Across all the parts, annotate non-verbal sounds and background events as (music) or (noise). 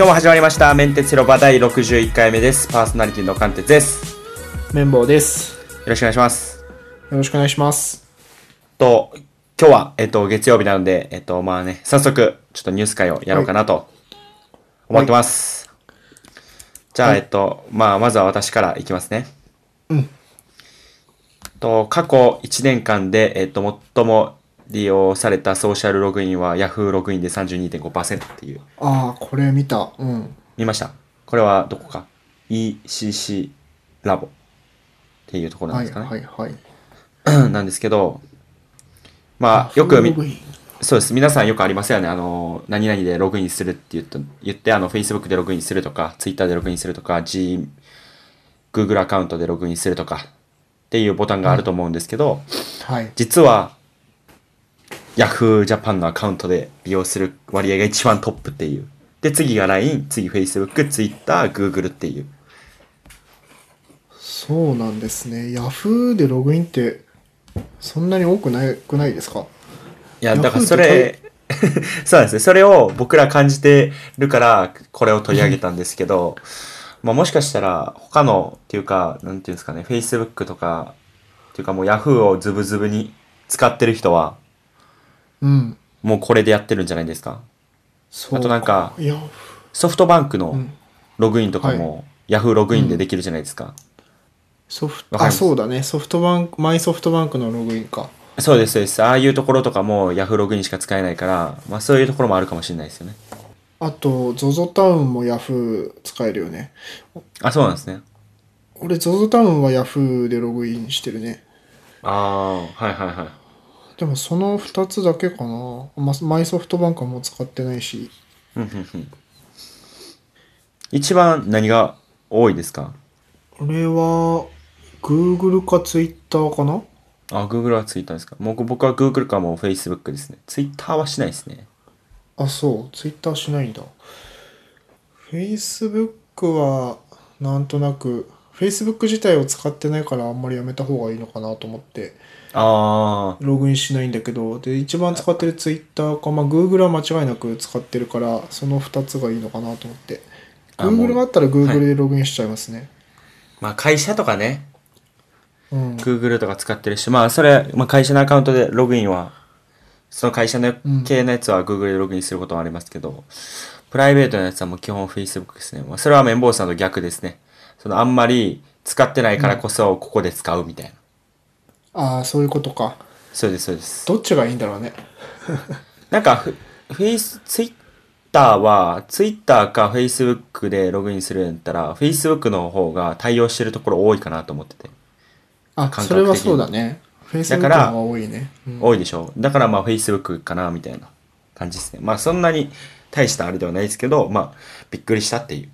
今日も始まりました。メンテツ広場第61回目です。パーソナリティの関鉄です。よ綿棒です。ろしくお願いします。よろしくお願いします。と、今日は、えっと、月曜日なので、えっと、まあね、早速、ちょっとニュース会をやろうかなと思ってます。じゃあ、はいえっと、まあ、まずは私からいきますね。うん。と、過去1年間で、えっと、最も利用されたソーシャルログインは Yahoo ログインで32.5%っていう。ああ、これ見た。うん。見ました？これはどこか ?ECC ラボっていうところなんはいですかね。はいはい。(clears throat) なんですけど、まあ、よくそうです。皆さんよくありますよね。あの、何々でログインするって言って、言って、あの、Facebook でログインするとか、Twitter でログインするとか、G、Google アカウントでログインするとか、っていうボタンがあると思うんですけど、はい。実は、Yahoo Japan のアカウントで利用する割合が一番トップっていう。で、次が LINE、次 Facebook、Twitter、Google っていう。そうなんですね。ヤフーでログインって、そんなに多くないくないですか？いや、Yahoo だからそれ、(laughs) そうですね。それを僕ら感じてるから、これを取り上げたんですけど、まあもしかしたら、他の、っていうか、なんていうんですかね、Facebook とか、っていうかもう Yahoo をズブズブに使ってる人は、うん。もうこれでやってるんじゃないですか？そうあとなんかいや、ソフトバンクのうん。ログインとかも、Yahoo ログインでできるじゃないですか。ソフト、かります？そうだね。ソフトバンク、マイソフトバンクのログインか。そうです、そうです。ああいうところとかも Yahoo ログインしか使えないから、まあそういうところもあるかもしれないですよね。あと、ZOZO タウンもヤフー使えるよね。あ、そうなんですね。俺、ZOZO タウンはヤフーでログインしてるね。ああ、はいはいはい。でもその2つだけかな。まマイソフトバンクはもう使ってないし。うんうんうん一番何が多いですか？俺は Google か Twitter かな？あ、Google は Twitter ですか？僕僕は Google かもう Facebook ですね。Twitter はしないですね。あそう Twitter しないんだ Facebook はなんとなく Facebook 自体を使ってないからあんまりやめた方がいいのかなと思ってあログインしないんだけどで一番使ってる Twitter かまあ Google は間違いなく使ってるからその2つがいいのかなと思って Google があったら Google でログインしちゃいますね、ー。まあ会社とかね、うん、Google とか使ってるし、まあそれ、まあ会社のアカウントでログインは、その会社のうん系のやつは Google でログインすることはありますけど、プライベートのやつはもう基本 Facebook ですね。まあそれは綿棒さんと逆ですね。そのあんまり使ってないからこそここで使うみたいな。ああそういうことかそうです、そうです。どっちがいいんだろうね (laughs) なんかフ、フェイス、ツイッターは、ツイッターかフェイスブックでログインするんだったら、フェイスブックの方が対応してるところ多いかなと思ってて。あ感覚的にそれはそうだね Facebook のだから方が多いね、うん多いでしょだからまあフェイスブックかなみたいな感じですね。まあそんなに大したあれではないですけど、まあびっくりしたっていう。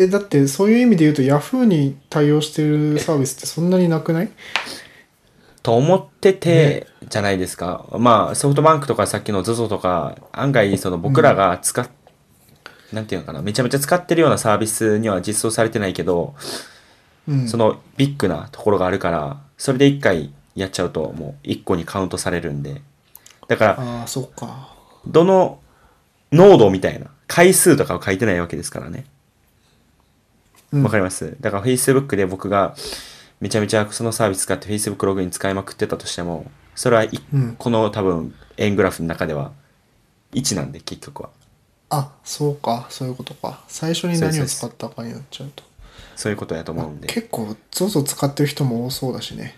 えだってそういう意味で言うと Yahoo に対応してるサービスってそんなになくない？と思ってて、じゃないですか。まあソフトバンクとかさっきの ZOZO とか、案外その僕らが使っ、なんていうのかな、めちゃめちゃ使ってるようなサービスには実装されてないけど、うんそのビッグなところがあるから、それで一回やっちゃうともう一個にカウントされるんで。だから、ああそっかどの濃度みたいな回数とかを書いてないわけですからね。うん。わかります。だから Facebook で僕がめちゃめちゃそのサービス使って Facebook ログイン使いまくってたとしても、それはいうん。この多分円グラフの中では1なんで結局は。あそうか。そういうことか。最初に何を使ったかになっちゃうと。そういうことやと思うんで。結構 ZOZO 使ってる人も多そうだしね。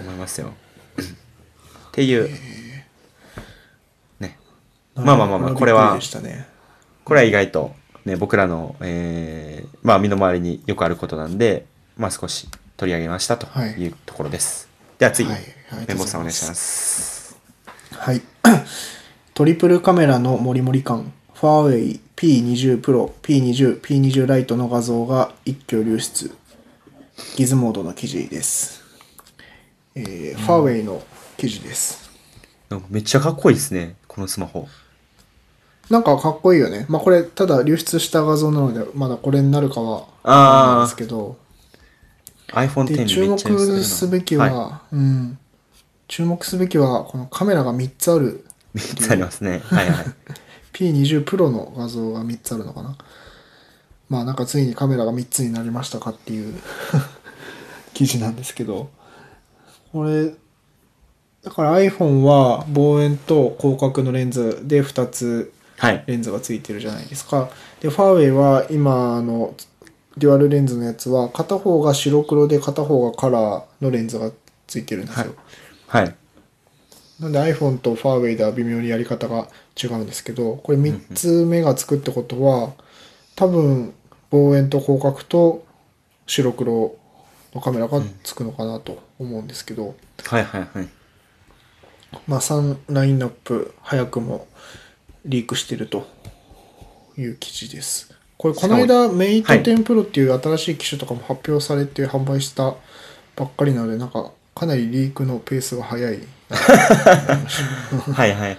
思いますよ。っていう。ね。まあまあまあまあ、これはこれは意外と、ね、僕らの、えー、まあ身の回りによくあることなんで、まあ少し取り上げましたとはい。いうところです。では次、はい。メさんお願いします。はい。(coughs) トリプルカメラのモリモリ感。ファーウェイ P20 Pro P20 P20 ライトの画像が一挙流出。ギズモードの記事です、えーファーウェイの記事です。なん。かめっちゃかっこいいですね、このスマホ。なんかかっこいいよね。まあこれ、ただ流出した画像なので、まだこれになるかはわかんないあですけど、iPhone X で、注目すべきは、い、うん、注目すべきは、このカメラが3つある。3つありますね。はいはい。(laughs) P20 Pro の画像が3つあるのかな。まあなんかついにカメラが3つになりましたかっていう (laughs) 記事なんですけど、これ、だから iPhone は望遠と広角のレンズで2つはい。レンズがついてるじゃないですか。で、ファーウェイは今あのデュアルレンズのやつは片方が白黒で片方がカラーのレンズがついてるんですよ。はい。なんで iPhone とファーウェイでは微妙にやり方が違うんですけど、これ3つ目がつくってことは、多分望遠と広角と白黒のカメラがつくのかなと思うんですけど、はいはいはい。まあ3ラインナップ早くもリークしてるという記事です。これこの間メイトはい10 Pro っていう新しい機種とかも発表されて販売したばっかりなので、なんかかなりリークのペースが速い。はいはい。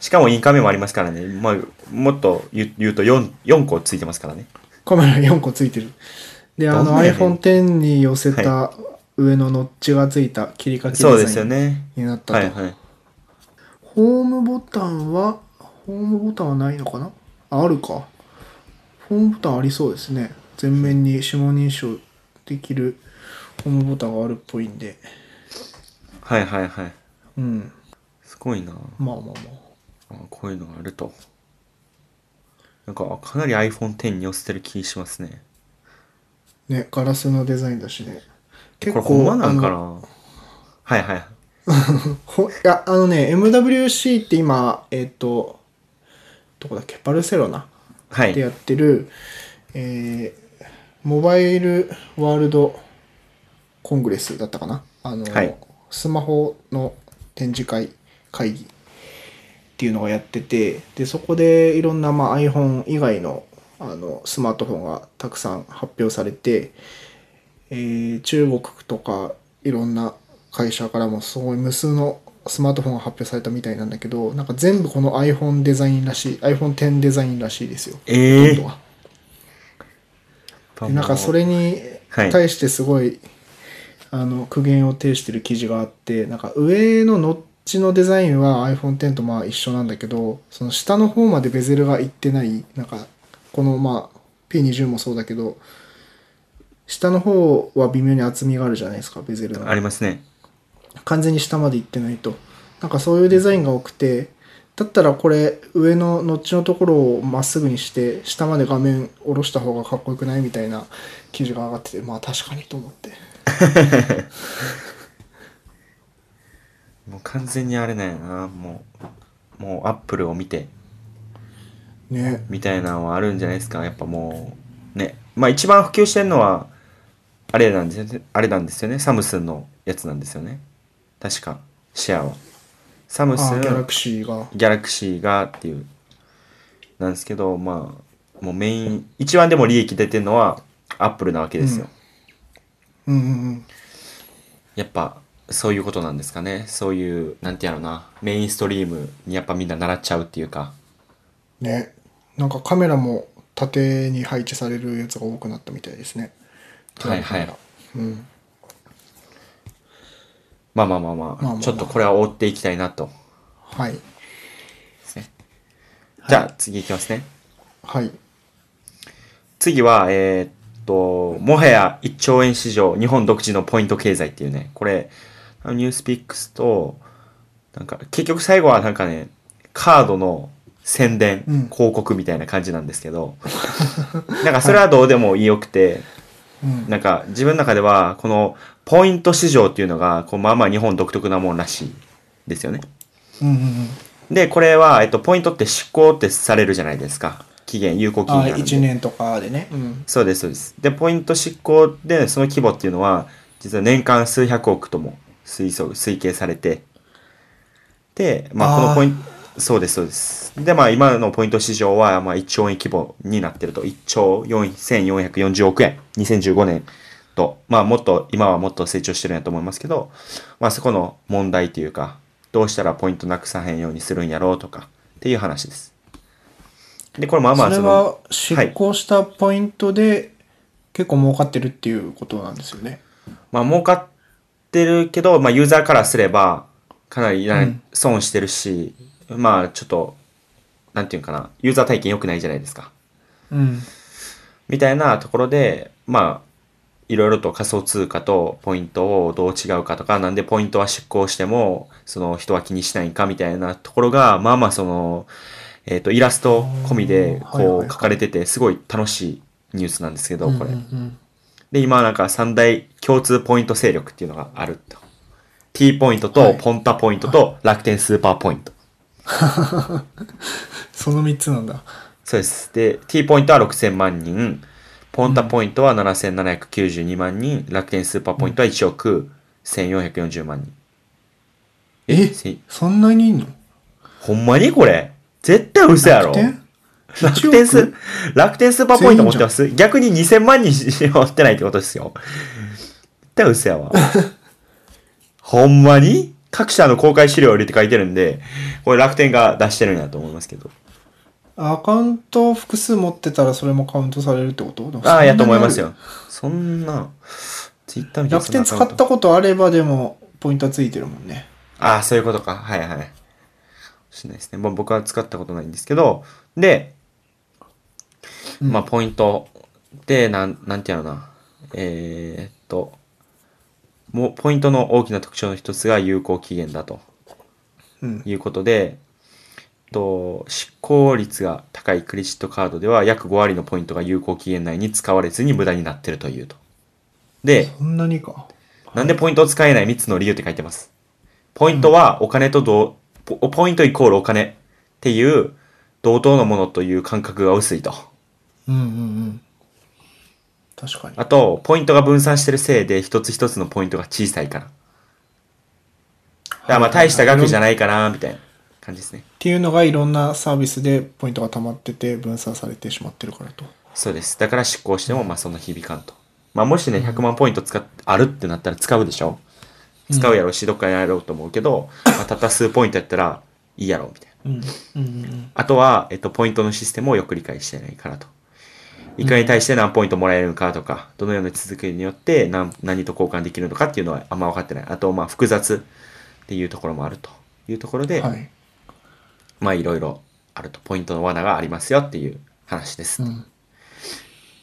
しかもインカメもありますからね。まあ、もっと言うと4、4個ついてますからね。カメラ4個ついてる。で、あの iPhone X に寄せた上のノッチがついた切り欠きデザインよね。になったと。ホームボタンは、ホームボタンはないのかな？あ、あるか。ホームボタンありそうですね。前面に指紋認証できるホームボタンがあるっぽいんで。はいはいはい。うん。すごいな。まあまあまあ。あこういうのがあると。なんか、かなり iPhone X に寄せてる気しますね。ね、ガラスのデザインだしね。これほんまなんかなはいはい。(laughs) ほいや、あのね、MWC って今、えっ、と、どこだっけ、バルセロナはい。でやってる、えーモバイルワールドコングレスだったかな？あの、はい。スマホの展示会会議っていうのがやっててでそこでいろんな、まあ、iPhone 以外のあのスマートフォンがたくさん発表されて、えー中国とかいろんな会社からもすごい無数のスマートフォンが発表されたみたいなんだけどなんか全部この iPhone デザインらしい iPhone X デザインらしいですよ。ええほとんどはでなんかそれにはい。対してすごい、あの苦言を呈してる記事があってなんか上のノッチのデザインは iPhone X とまあ一緒なんだけどその下の方までベゼルがいってないなんかこのまあ P20 もそうだけど下の方は微妙に厚みがあるじゃないですかベゼルの。ありますね。完全に下まで行ってないとなんかそういうデザインが多くてだったらこれ上のノッチのところをまっすぐにして下まで画面下ろした方がかっこよくないみたいな記事が上がっててまあ確かにと思って (laughs) もう完全にあれなんやな。もう、もうアップルを見て、ねみたいなのはあるんじゃないですか。やっぱもう、ね。まあ一番普及してるのは、あれなんですよね。あれなんですよね。サムスンのやつなんですよね。確か、シェアは。サムスン、あギャラクシーがギャラクシーがっていう、なんですけど、まあ、もうメイン、一番でも利益出てるのは、アップルなわけですよ。うんうんうんやっぱ、そういうことなんですかね。そういう、なんてやろな、メインストリームにやっぱみんな習っちゃうっていうか。ねなんかカメラも縦に配置されるやつが多くなったみたいですねはいはい。うんまあまあまあまあ、まあまあまあちょっとこれは追っていきたいなと。はい。じゃあ次いきますね。はい次は、えーっと、もはや1兆円市場、日本独自のポイント経済っていうね、これ、あのニュースピックスと、なんか、結局最後はなんかね、カードの宣伝、うん広告みたいな感じなんですけど、なんかそれはどうでもよくて、うんなんか自分の中では、このポイント市場っていうのが、こうまあまあ日本独特なもんらしいですよね。うんうんうん。で、これは、えっと、ポイントって執行ってされるじゃないですか。期限、有効期あ限なんで。1年とかでね。うん。そうです、そうです。で、ポイント執行で、その規模っていうのは、実は年間数百億とも推測、推計されて、で、まあ、このポイント、そうです、そうです。で、まあ、今のポイント市場は、まあ、1兆円規模になってると、1兆4440億円、2015年と、まあ、もっと、今はもっと成長してるんやと思いますけど、まあ、そこの問題というか、どうしたらポイントなくさへんようにするんやろうとか、っていう話です。で、これまあまあ、それその、は執行したポイントで結構儲かってるっていうことなんですよね。まあ儲かってるけど、まあユーザーからすれば、かなり損してるし、まあちょっと、なんていうかな、ユーザー体験良くないじゃないですか。うん。みたいなところで、まあ、いろいろと仮想通貨とポイントをどう違うかとか、なんでポイントは出向しても、その人は気にしないかみたいなところが、まあまあその、えっ、と、イラスト込みで、こう書かれてて、すごい楽しいニュースなんですけど、これで、今なんか三大共通ポイント勢力っていうのがあると。T ポイントとはいポンタポイントと楽天スーパーポイント。(laughs) その3つなんだ。そうです。で、T ポイントは6000万人、ポンタポイントは7792万人、楽天スーパーポイントは1億1440万人。え？せそんなにいんの？ほんまにこれ？絶対嘘やろ。楽天？ス1億、楽天スーパーポイント持ってます逆に2000万人持ってないってことですよ。絶対嘘やわ。(laughs) ほんまに？各社の公開資料を入れて書いてるんで、これ楽天が出してるんやと思いますけど。アカウント複数持ってたらそれもカウントされるってこと？ああ、やと思いますよ。そんな、ツイッターみたいなそんな使ったことあればでもポイントはついてるもんね。ああ、そういうことか。はいはい。しないですね。まあ、僕は使ったことないんですけど、で、うんまあ、ポイントで、なん、なんていうのかな。えーっと、もう、ポイントの大きな特徴の一つが有効期限だとうん。いうことで、と執行率が高いクレジットカードでは約5割のポイントが有効期限内に使われずに無駄になってるというと。で、そんなにか。なんでポイントを使えない3つの理由って書いてます。ポイントはお金と同、ポポイントイコールお金っていう同等のものという感覚が薄いと。うんうんうん。確かに。あと、ポイントが分散してるせいで一つ一つのポイントが小さいから。だからまあ大した額じゃい。ないかな、みたいな感じですね。っていうのがいろんなサービスでポイントが溜まってて分散されてしまってるからと。そうです。だから執行してもまあそんな響かんと。まあもしね、100万ポイント使っ、あるってなったら使うでしょ？使うやろうし、どっかにやろうと思うけど、まあ、たった数ポイントやったらいいやろう、みたいな。うん。うんうんあとは、えっと、ポイントのシステムをよく理解してないからと。いかに対して何ポイントもらえるのかとか、どのような手続きによって何何と交換できるのかっていうのはあんま分かってない。あと、まあ、複雑っていうところもあるというところで、うん。はい。まあ、いろいろあると。ポイントの罠がありますよっていう話です。うん。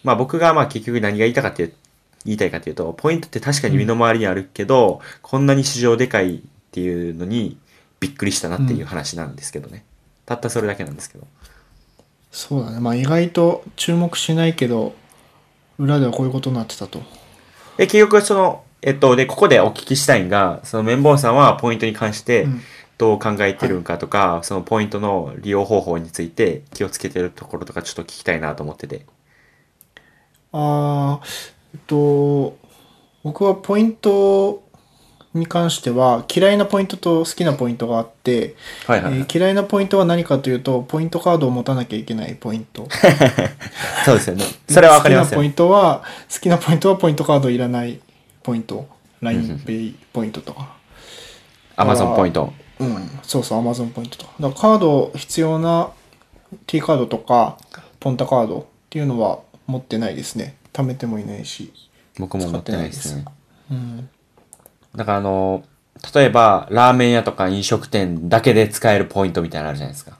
まあ、僕がまあ結局何が言いたかっていう、言いたいかというと、ポイントって確かに身の回りにあるけど、こんなに市場でかいっていうのにびっくりしたなっていう話なんですけどね。たったそれだけなんですけど。そうだね。まあ意外と注目しないけど、裏ではこういうことになってたと。で、結局その、えっと、で、ここでお聞きしたいんが、その綿棒さんはポイントに関してうんどう考えてるんかとか、そのポイントの利用方法について気をつけてるところとかちょっと聞きたいなと思ってて。あーえっと、僕はポイントに関しては嫌いなポイントと好きなポイントがあって、はいえー嫌いなポイントは何かというと、ポイントカードを持たなきゃいけないポイント。(laughs) そうですよね。(laughs) それはわかりますよ好きなポイ。ントは、好きなポイントはポイントカードいらないポイント。LINEPay ポイントとか。アマゾンポイント。うん、そうそう、Amazon ポイントとか。だからカード必要な T カードとか、ポンタカードっていうのは持ってないですね。貯めてもいないし。僕も持ってないですね。うん。だからあの、例えば、ラーメン屋とか飲食店だけで使えるポイントみたいなのあるじゃないですか。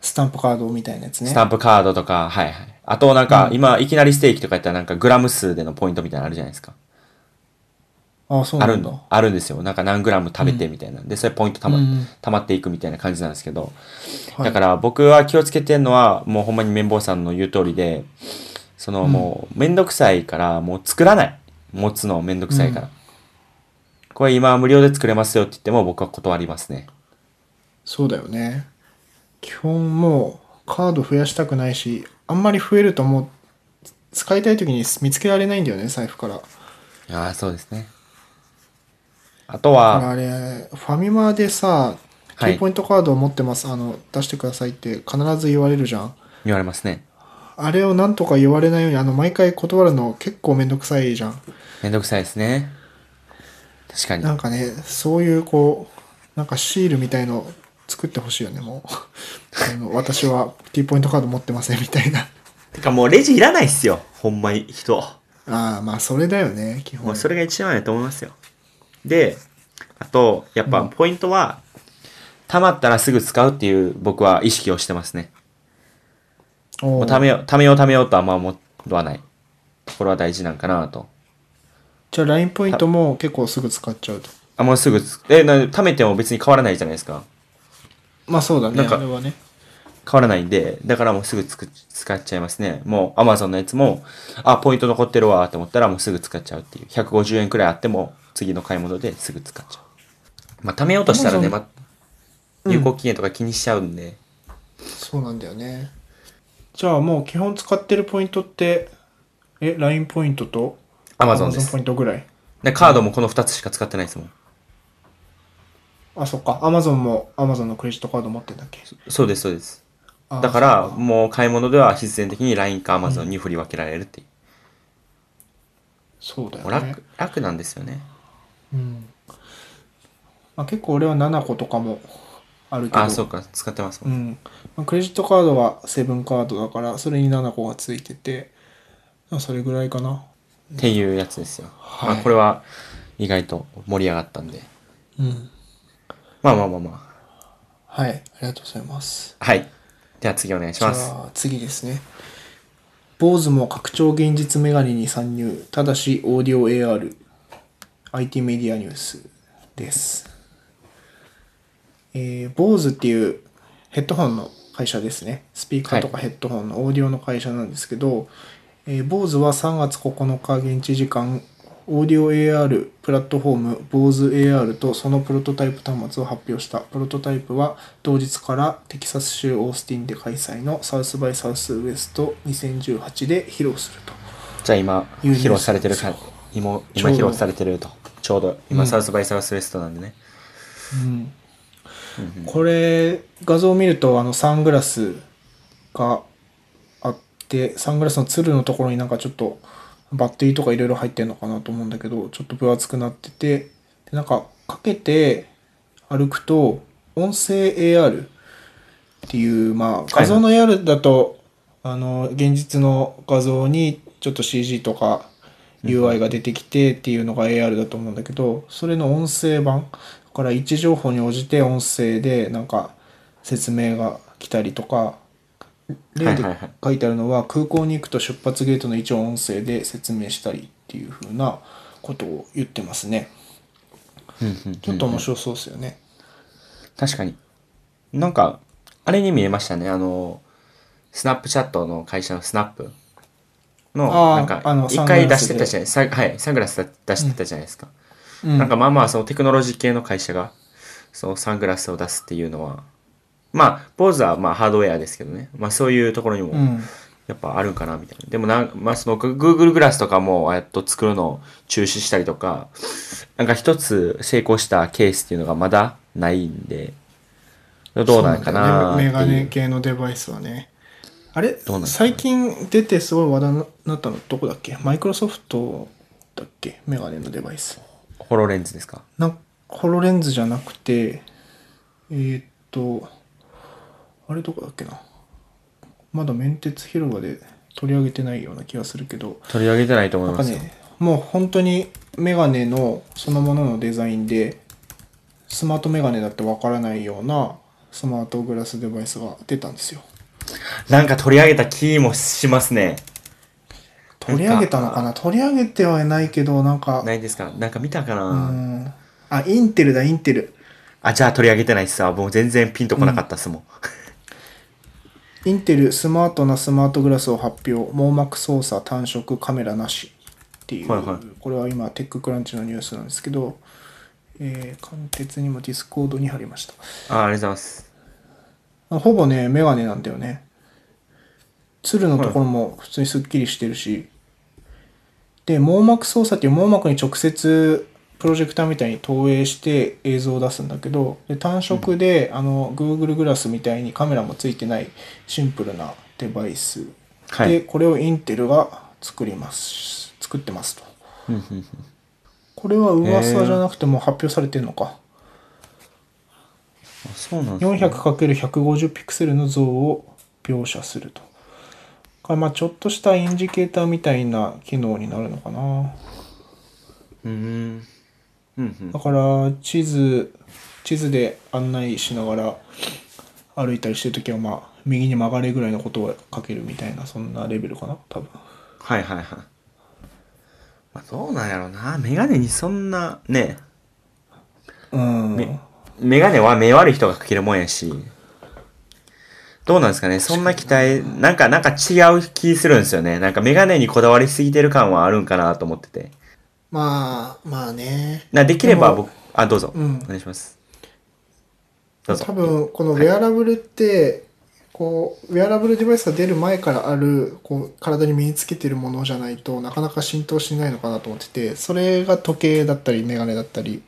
スタンプカードみたいなやつね。スタンプカードとか、はいはい。あとなんか、今、いきなりステーキとかやったらなんかグラム数でのポイントみたいなのあるじゃないですか。あそうあるんなんだ。あるんですよ。なんか何グラム食べてみたいな。で、それポイントたま、うんたまっていくみたいな感じなんですけど。はいだから僕は気をつけてるのは、もうほんまに綿棒さんの言う通りで、そのもうめんどくさいから、もう作らない。持つのめんどくさいから。これ今無料で作れますよって言っても僕は断りますね。そうだよね。基本もうカード増やしたくないし、あんまり増えるともう使いたい時に見つけられないんだよね、財布から。ああ、そうですね。あとは、あれ、ファミマでさ、はい T ポイントカードを持ってます、あの、出してくださいって必ず言われるじゃん。言われますね。あれをなんとか言われないように、あの、毎回断るの結構めんどくさいじゃん。めんどくさいですね。確かに。なんかね、そういうこう、なんかシールみたいの作ってほしいよね、もう。(laughs) あの私は T ポイントカード持ってませんみたいな。てかもうレジいらないっすよ。ほんまに人。ああ、まあそれだよね、基本。それが一番やと思いますよ。で、あと、やっぱポイントは、溜まったらすぐ使うっていう僕は意識をしてますね。おーもう貯めよう、貯めよう貯めようとはあんま思わない。これは大事なんかなと。じゃあ LINE ポイントも結構すぐ使っちゃうと。あ、もうすぐつ、え、な、貯めても別に変わらないじゃないですか。まあそうだね、なんかあれはね。変わらないんで、だからもうすぐつく使っちゃいますね。もう Amazon のやつも、あ、ポイント残ってるわって思ったらもうすぐ使っちゃうっていう。150円くらいあっても次の買い物ですぐ使っちゃう。まあ、貯めようとしたらね、Amazon ま、有効期限とか気にしちゃうんで。そうなんだよね。じゃあもう基本使ってるポイントって、え、LINE ポイントと Amazon ですポイントぐらいでカードもこの2つしか使ってないですもん。あ、そっか。Amazon も Amazon のクレジットカード持ってんだっけそうです、そうです。あだから、もう買い物では必然的に LINE か Amazon に振り分けられるっていう。そうだもうよね楽。、楽なんですよね。うん。まあ、結構俺は7個とかもあるけど。あ、そうか、使ってますも。うんん。まあクレジットカードがセブンカードだから、それに7個がついてて、まあそれぐらいかな。っていうやつですよ。はいまあ、これは意外と盛り上がったんで。うん。まあまあまあまはい。ありがとうございます。あ。はい。では次お願いしじゃます。あ次ですね。坊主も拡張現実メガネに参入。ただし、オーディオ AR。IT メディアニュースです。えー、坊主っていうヘッドホンの会社ですね。スピーカーとかヘッドホンのオーディオの会社なんですけど、えー、坊主は3月9日現地時間、オーディオ AR プラットフォーム BOSE AR とそのプロトタイプ端末を発表した。プロトタイプは同日からテキサス州オースティンで開催のサウスバイサウスウエスト2018で披露すると。じゃあ今、披露されてるか、今、今披露されてると。ちょうど、今、うんサウスバイサウスウエストなんでね。うんこれ画像を見るとあのサングラスがてサングラスのつるのところになんかちょっとバッテリーとかいろいろ入ってるのかなと思うんだけどちょっと分厚くなっててでなんかかけて歩くと音声 AR っていうまあ画像の AR だと、あの現実の画像にちょっと CG とか UI が出てきてっていうのが AR だと思うんだけどそれの音声版だから位置情報に応じて音声でなんか説明が来たりとか例で書いてあるのは空港に行くと出発ゲートの位置を音声で説明したりっていう風なことを言ってますね。うんうんうんちょっと面白そうですよね。確かに。なんか、あれに見えましたね。あの、スナップチャットの会社のスナップ。の、なんか一回出してたじゃない、さはい、サングラス出してたじゃないですか。うん。なんかまあまあ、そのテクノロジー系の会社が、そのサングラスを出すっていうのは、まあ、坊主はまあハードウェアですけどね。まあそういうところにも、うん。やっぱあるんかなみたいな。でもなんまあその Google グラスとかも、えっと作るのを中止したりとか、なんか一つ成功したケースっていうのがまだないんで、どうなんかなね。メガ。ネ系のデバイスはね。あれ？最近出てすごい話題になったのどこだっけ？マイクロソフトだっけ？メガネのデバイス。ホロレンズですか？なんホロレンズじゃなくてえーっとあれどこだっけな。まだ面鉄広場で取り上げてないような気がするけど。取り上げてないと思いますよ。なんかねもう本当にメガネのそのもののデザインでスマートメガネだってわからないようなスマートグラスデバイスが出たんですよ。なんか取り上げた気もしますね。取り上げたのかな？取り上げてはないけどなんか。ないですか？なんか見たかな、うん。あインテルだインテル。あ、じゃあ取り上げてないっすわ。もう全然ピンとこなかったっすもん。インテルスマートなスマートグラスを発表網膜操作単色カメラなしっていう、はいはいこれは今テッククランチのニュースなんですけど、えー、簡潔にもディスコードに貼りましたあありがとうございます。ほぼね、メガネなんだよね。つるのところも普通にスッキリしてるし。で、網膜操作っていう網膜に直接プロジェクターみたいに投影して映像を出すんだけど、で単色で、あの、Google グラスみたいにカメラもついてないシンプルなデバイス。はいで、これをインテルが作ります。作ってますと。うんうんうんこれは噂じゃなくても発表されてるのか。あそうなんですね。400×150 ピクセルの像を描写すると。まあちょっとしたインジケーターみたいな機能になるのかな。うんうん。うんうんだから地図地図で案内しながら歩いたりしてる時はまあ右に曲がれぐらいのことを書けるみたいなそんなレベルかな多分はいはいはい。まあ、どうなんやろうな。メガネにそんな、ね、うんめメガネは目悪い人がかけるもんやし、どうなんですかねそんな期待、なんか、なんか違う気するんですよね。なんかメガネにこだわりすぎてる感はあるんかなと思ってて。まあまあね。なできれば僕、あ、どうぞ。うん。お願いします。どうぞ。多分このウェアラブルって、こうウェアラブルデバイスが出る前からあるこう体に身につけてるものじゃないとなかなか浸透しないのかなと思っててそれが時計だったりメガネだったり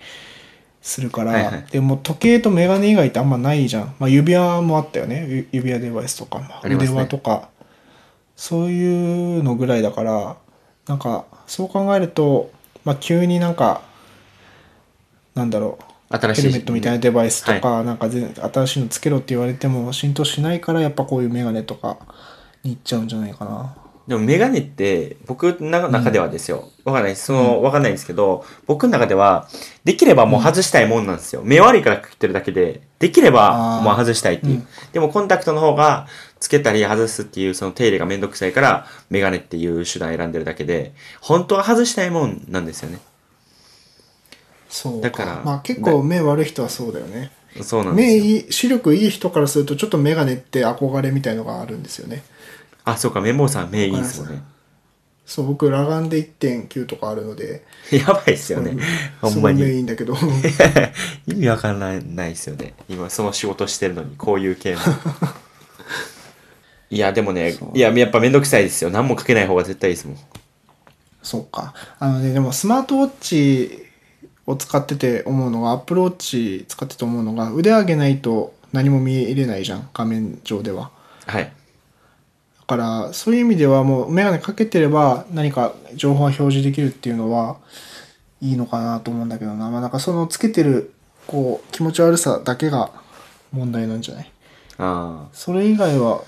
するから、はいはい。でも時計とメガネ以外ってあんまないじゃん、まあ、指輪もあったよね。ゆ指輪デバイスとか、まあ腕輪とか。そういうのぐらいだからなんかそう考えると、まあ、急になんかなんだろう新しい。ヘルメットみたいなデバイスとはか、なんか全新しいのつけろって言われても浸透しないからやっぱこういうメガネとかに行っちゃうんじゃないかな。でもメガネって、僕の中ではですよ。わかんないです。その、わかんないんですけど、僕の中では、できればもう外したいもんなんですよ。目悪いからかけてるだけで、できればもう外したいっていう。うんでもコンタクトの方が、つけたり外すっていう、その手入れがめんどくさいから、メガネっていう手段選んでるだけで、本当は外したいもんなんですよね。そうだからまあ結構目悪い人はそうだよね。そうなんですよ。目いい、視力いい人からするとちょっとメガネって憧れみたいのがあるんですよね。あ、そうか、メモさん目いいんですもんね。そう、僕裸眼で1.9とかあるので、やばいっすよね。ほんまに。いいんだけど、(laughs) 意味わかんないないですよね。今その仕事してるのに、こういう系の。いや、でもねいや、やっぱめんどくさいですよ。何もかけない方が絶対いいですもん。そうか。あのね、でもスマートウォッチを使ってて思うのが、アップルウォッチ使ってて思うのが、腕上げないと何も見れないじゃん、画面上では。はい。だから、そういう意味ではもうメガネかけてれば何か情報が表示できるっていうのはいいのかなと思うんだけどな。まあなんかそのつけてる、こう、気持ち悪さだけが問題なんじゃない？あそれ以外は、だ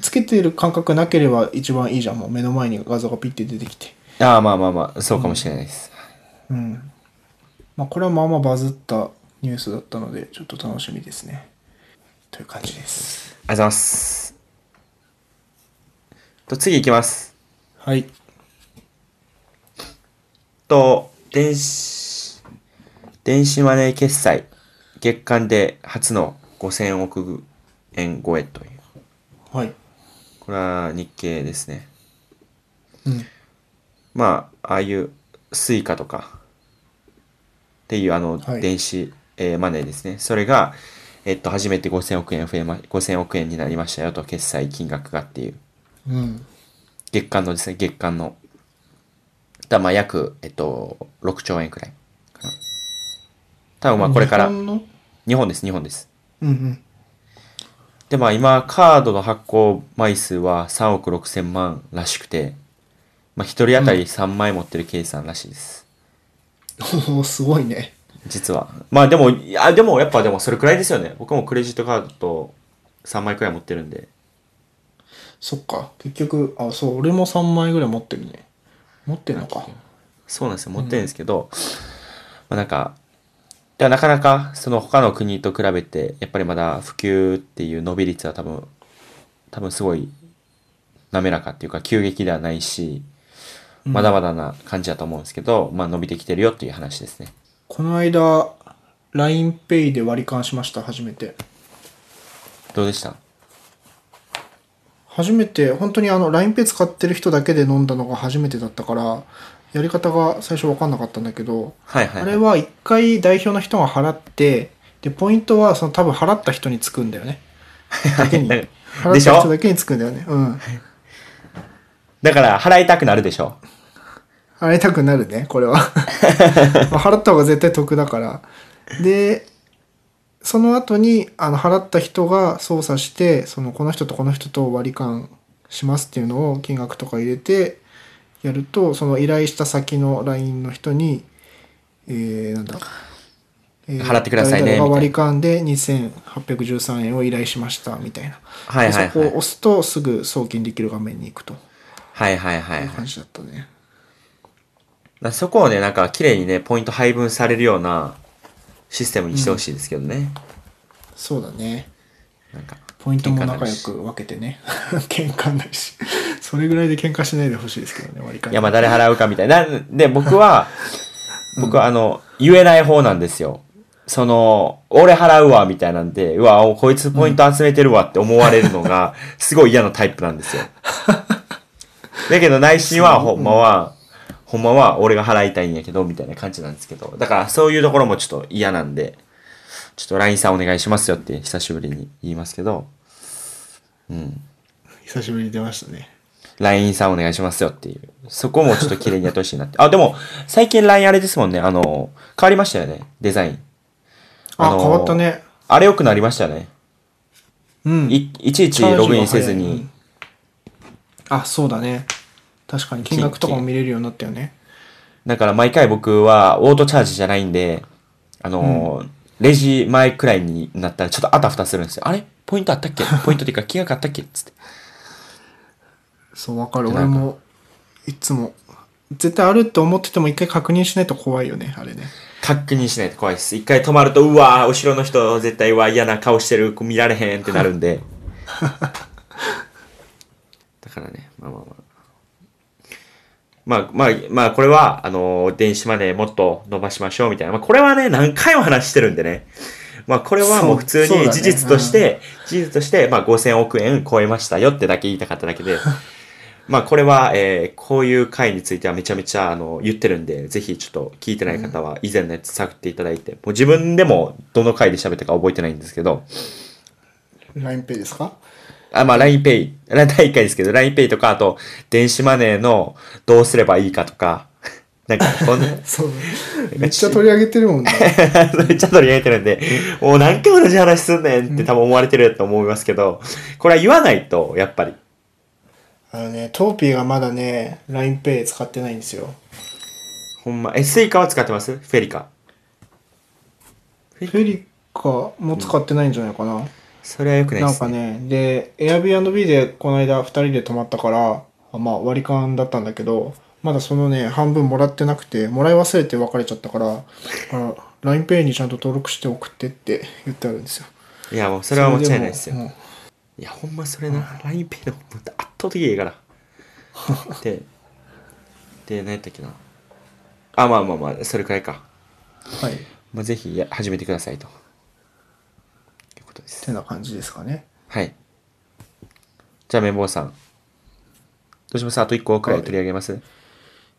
つけてる感覚なければ一番いいじゃん。もう目の前に画像がピッて出てきて。あ。ああ、まあまあまあ、そうかもしれないです。うん。まあこれはまあまあバズったニュースだったので、ちょっと楽しみですね。という感じです。ありがとうございます。と、次いきます。はい。と、電子、電子マネー決済、月間で初の5000億円超えという。はい。これは日経ですね。うん。まあ、ああいうスイカとかっていうあのはい電子、えーマネーですね。それが、えっと、初めて5000億円増えま、5000億円になりましたよと、決済金額がっていう。うん。月間のですね、月間の。だまあ、約、えっと、6兆円くらいかな。多分まあ、これから日、本の？日本です、日本です。うんうん。で、まあ、今、カードの発行枚数は3億6千万らしくて、まあ、一人当たり3枚持ってる計算らしいです。おおすごいね。実は。まあでも、いや、でもやっぱでもそれくらいですよね。僕もクレジットカードと3枚くらい持ってるんで。そっか。結局、あ、そう、俺も3枚ぐらい持ってるね。持ってんのか。そうなんですよ。持ってるんですけど、まあなんか、ではなかなかその他の国と比べて、やっぱりまだ普及っていう伸び率は多分、多分すごい滑らかっていうか急激ではないし、まだまだな感じだと思うんですけど、まあ伸びてきてるよっていう話ですね。この間、LINEPay で割り勘しました、初めて。どうでした？初めて、本当にあの、LINEPay 使ってる人だけで飲んだのが初めてだったから、やり方が最初分かんなかったんだけど、はいはい、あれは一回代表の人が払って、で、ポイントはその多分払った人につくんだよね。(laughs) だけに。払った人だけにつくんだよね。うん。だから払いたくなるでしょ？払いたくなるね、これは。(laughs) まあ払った方が絶対得だから。で、その後に、あの、払った人が操作して、その、この人とこの人と割り勘しますっていうのを金額とか入れて、やると、その依頼した先の LINE の人に、えー、なんだ、えー払ってくださいね割り勘で2813円を依頼しました、みたいな。はいはいはいでそこを押すとすぐ送金できる画面に行くとはいはいはい、はい。感じだったね。だそこをね、なんか綺麗にね、ポイント配分されるようなシステムにしてほしいですけどね。そうだね。なんか。ポイントも仲良く分けてね。(laughs) 喧嘩ないし。それぐらいで喧嘩しないでほしいですけどね、割り勘いや、まあ誰払うかみたいな。で、僕は、僕はあの、言えない方なんですよ。その、俺払うわ、みたいなんで、うわ、こいつポイント集めてるわって思われるのが、すごい嫌なタイプなんですよ。だけど内心は、ほんまは、ほんまは俺が払いたいんやけど、みたいな感じなんですけど。だからそういうところもちょっと嫌なんで、ちょっと LINE さんお願いしますよって久しぶりに言いますけど、うん。久しぶりに出ましたね。LINE さんお願いしますよっていう。そこもちょっと綺麗にやってほしいなって。あ、でも、最近 LINE あれですもんね。あの、変わりましたよね。デザイン。あ、のー変わったね。あれ良くなりましたよね。うん。い、いちいちログインせずに。あ、そうだね。確かに金額とかも見れるようになったよね。だから毎回僕はオートチャージじゃないんで、あのーレジ前くらいになったらちょっとあたふたするんですよ。あれ？ポイントあったっけ？ポイントっていうか金額あったっけ？つって。そう、わかる。俺も、いつも、絶対あるって思ってても一回確認しないと怖いよね、あれね。確認しないと怖いです。一回止まると、うわー後ろの人絶対うわ嫌な顔してる、見られへんってなるんで。(laughs) だからね、まあまあまあ。まあまあ、まあこれは、あのー電子マネーもっと伸ばしましょうみたいな。まあこれはね、何回も話してるんでね。まあこれはもう普通に事実として、事実として、まあ5000億円超えましたよってだけ言いたかっただけで。まあこれは、えーこういう回についてはめちゃめちゃあの言ってるんで、ぜひちょっと聞いてない方は以前のやつ探っていただいて、もう自分でもどの回で喋ったか覚えてないんですけど、LINEPay ですか？あ、まあ LINEPay、第1回ですけど、LINEPay とか、あと電子マネーのどうすればいいかとか、(laughs) なんかこんな、(laughs) そう。めっちゃ取り上げてるもんね。(laughs) めっちゃ取り上げてるんで、もう何回同じ話すんねんって多分思われてると思いますけど、これは言わないと、やっぱり。あのね、トーピーがまだね、LINEPay 使ってないんですよ。ほんま、え、スイカは使ってます？フェリカ。フェリカ？も使ってないんじゃないかな。それは良くないなんですね。かね、で、Airbnb でこの間2人で泊まったから、あまあ割り勘だったんだけど、まだそのね、半分もらってなくて、もらい忘れて別れちゃったから、あ LINEPay にちゃんと登録して送ってって言ってあるんですよ。いや、もうそれは間違いないですよ。もいや、ほんまそれな、LINEPay のもう圧倒的いいから。(laughs) で、で、何やったっけな。あ、まあまあまあ、それくらいか。うはい。っまあ、ぜひや始めてくださいと。いうことです。てな感じですかね。はい。じゃあ、綿棒さん。どうします？あと1個くらい取り上げます、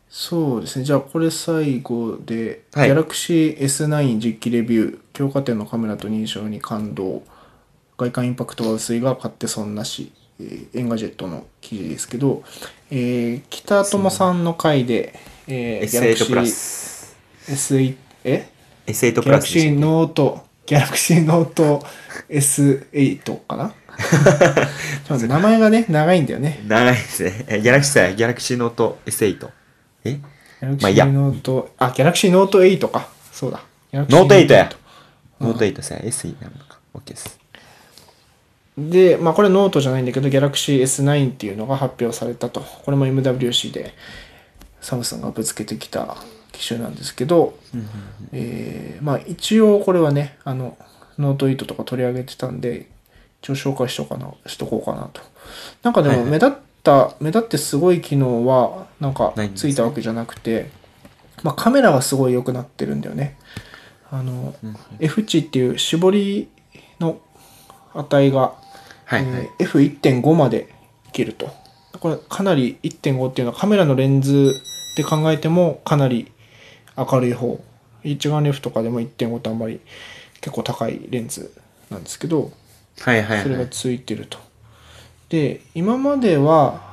そうですね。じゃあこれ最後で、はい Galaxy S9 実機レビュー、強化点のカメラと認証に感動、外観インパクトは薄いが買って損なし、えーエンガジェットの記事ですけど、えー北友さんの回で、えー ?S8 プラス。S8、え？S8 プラスでしたっ Galaxy け。ノート、Galaxy ノート S8 かな？(laughs) ちょっと待って名前がね、長いんだよね。長いですね。えギャラクシー、ギャラクシーノート S8。え？まあいい Galaxy やノート、あ、Galaxy ノート8か。そうだ。ノート8や。ノート8さ、SE なのか。OK です。で、まあこれノートじゃないんだけど、Galaxy S9 っていうのが発表されたと。これも MWC でサムスンがぶつけてきた機種なんですけど、えーまあ一応これはね、あの、ノート8とか取り上げてたんで、一応紹介しとかな、しとこうかなと。なんかではいはいも目立った、目立ってすごい機能はなんかついたわけじゃなくて、まあカメラがすごい良くなってるんだよね。あの、F 値っていう絞りの値がはいはい。えー F1.5 までいけると。これかなり1.5っていうのはカメラのレンズで考えてもかなり明るい方。一眼レフとかでも1.5ってあんまり結構高いレンズなんですけど、はいはいはい。それがついてると。で、今までは、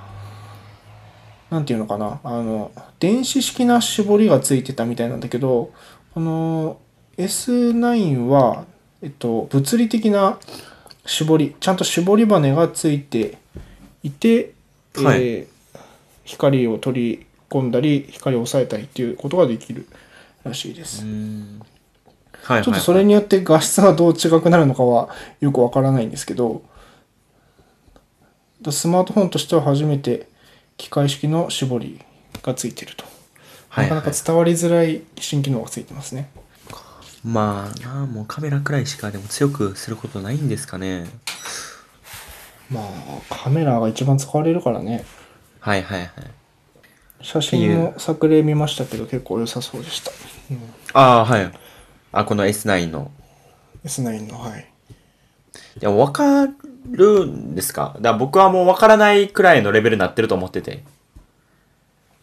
なんていうのかな、あの、電子式な絞りがついてたみたいなんだけど、この S9 は、えっと、物理的な絞り、ちゃんと絞り羽がついていて、はいえー光を取り込んだり、光を抑えたりっていうことができるらしいです。はいはいはい。ちょっとそれによって画質がどう違くなるのかはよくわからないんですけど、だスマートフォンとしては初めて機械式の絞りがついてると。はいはいなかなか伝わりづらい新機能がついてますね。まあなあ、もうカメラくらいしかでも強くすることないんですかね。まあ、カメラが一番使われるからね。はいはいはい。写真も作例見ましたけど結構良さそうでした。うん、ああ、はい。あ、この S9 の。S9 の、はい。でも分かるんですか？だから僕はもう分からないくらいのレベルになってると思ってて。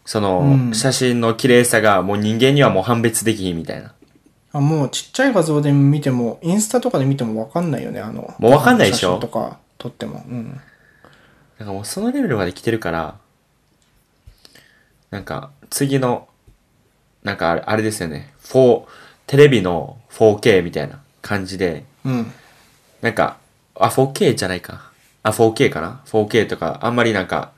その、うん写真の綺麗さがもう人間にはもう判別できひんみたいな。あもうちっちゃい画像で見ても、インスタとかで見ても分かんないよね、あの。もう分かんないでしょ？写真とか撮っても。うん。なんかもうそのレベルまで来てるから、なんか次の、なんかあれあれですよね。4、テレビの 4K みたいな感じで、うん。なんか、あ、4K じゃないか。あ、4K かな ?4K とか、あんまりなんか、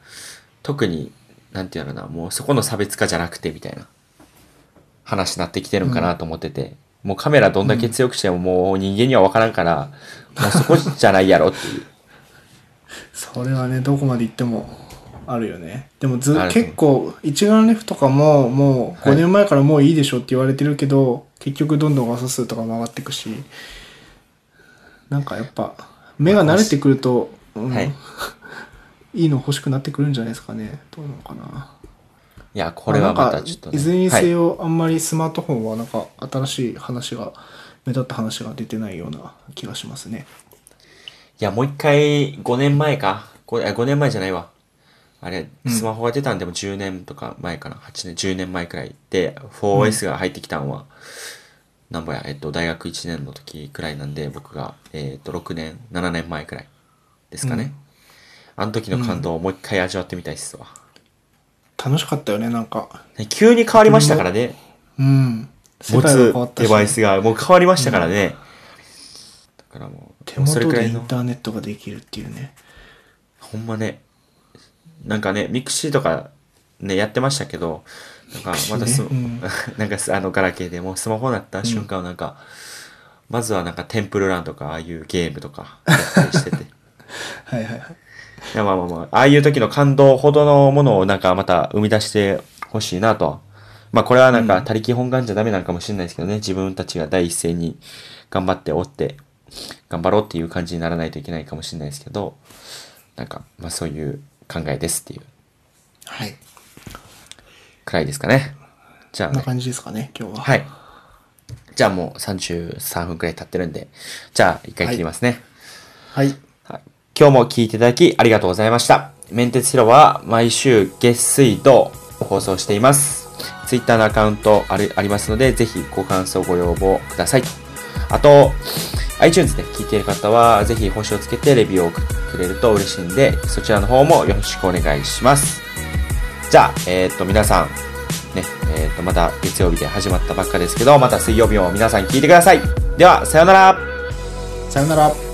特に、なんていうのかな、もうそこの差別化じゃなくてみたいな話になってきてるんかなと思ってて、もうカメラどんだけ強くしてももう人間にはわからんから、もうそこじゃないやろっていう。(laughs) それはね、どこまで行ってもあるよね。でもず結構、一眼レフとかも、もう5年前からもういいでしょって言われてるけど、結局どんどん画素数とかも上がっていくし、なんかやっぱ、目が慣れてくると、うんはい。(laughs) いいの欲しくなってくるんじゃないですかね。どうなのかな。いや、これはまたちょっと、ね。いずれにはい。せよ、あんまりスマートフォンはなんか新しい話が、目立った話が出てないような気がしますね。いや、もう一回、5年前か。これ、あ5年前じゃないわ。あれ、スマホが出たんでも10年とか前かな。8年、10年前くらいで、4S が入ってきたんは、なんぼや、えっと、大学1年の時くらいなんで、僕が、えっと、6年、7年前くらいですかね。あの時の感動をもう一回味わってみたいっすわ。楽しかったよね、なんか。ね急に変わりましたからね。うん。世持界が変わつったしデバイスがもう変わりましたからね。だからもう、手元でインそれくらいの。ターネットができるっていうね。ほんまね、なんかね、ミクシーとかね、やってましたけど、なんかまたス、ミクシーね (laughs) なんかすあの、ガラケーでもうスマホになった瞬間はなんか、まずはなんかテンプルランとか、ああいうゲームとかやったりしてて。い (laughs) はいはいはい。や、まあまあまあ、ああいう時の感動ほどのものをなんかまた生み出してほしいなとは。まあこれはなんか、他力本願じゃダメなのかもしれないですけどね、自分たちが第一声に頑張って追って、頑張ろうっていう感じにならないといけないかもしれないですけど、なんか、まあそういう考えですっていうはい。くらいですかね。じゃあ、ね、こんな感じですかね、今日は。はい。じゃあもう33分くらい経ってるんで、じゃあ一回切りますね。はい。はい今日も聞いていただきありがとうございました。メンテツ広場は毎週月水土放送しています。ツイッターのアカウントあるありますので、ぜひご感想ご要望ください。あと、iTunes で聞いている方は、ぜひ星をつけてレビューをくれると嬉しいんで、そちらの方もよろしくお願いします。じゃあ、えっ、と、皆さん、ね、えっ、と、また月曜日で始まったばっかですけど、また水曜日も皆さん聞いてください。では、さようなら。さよなら。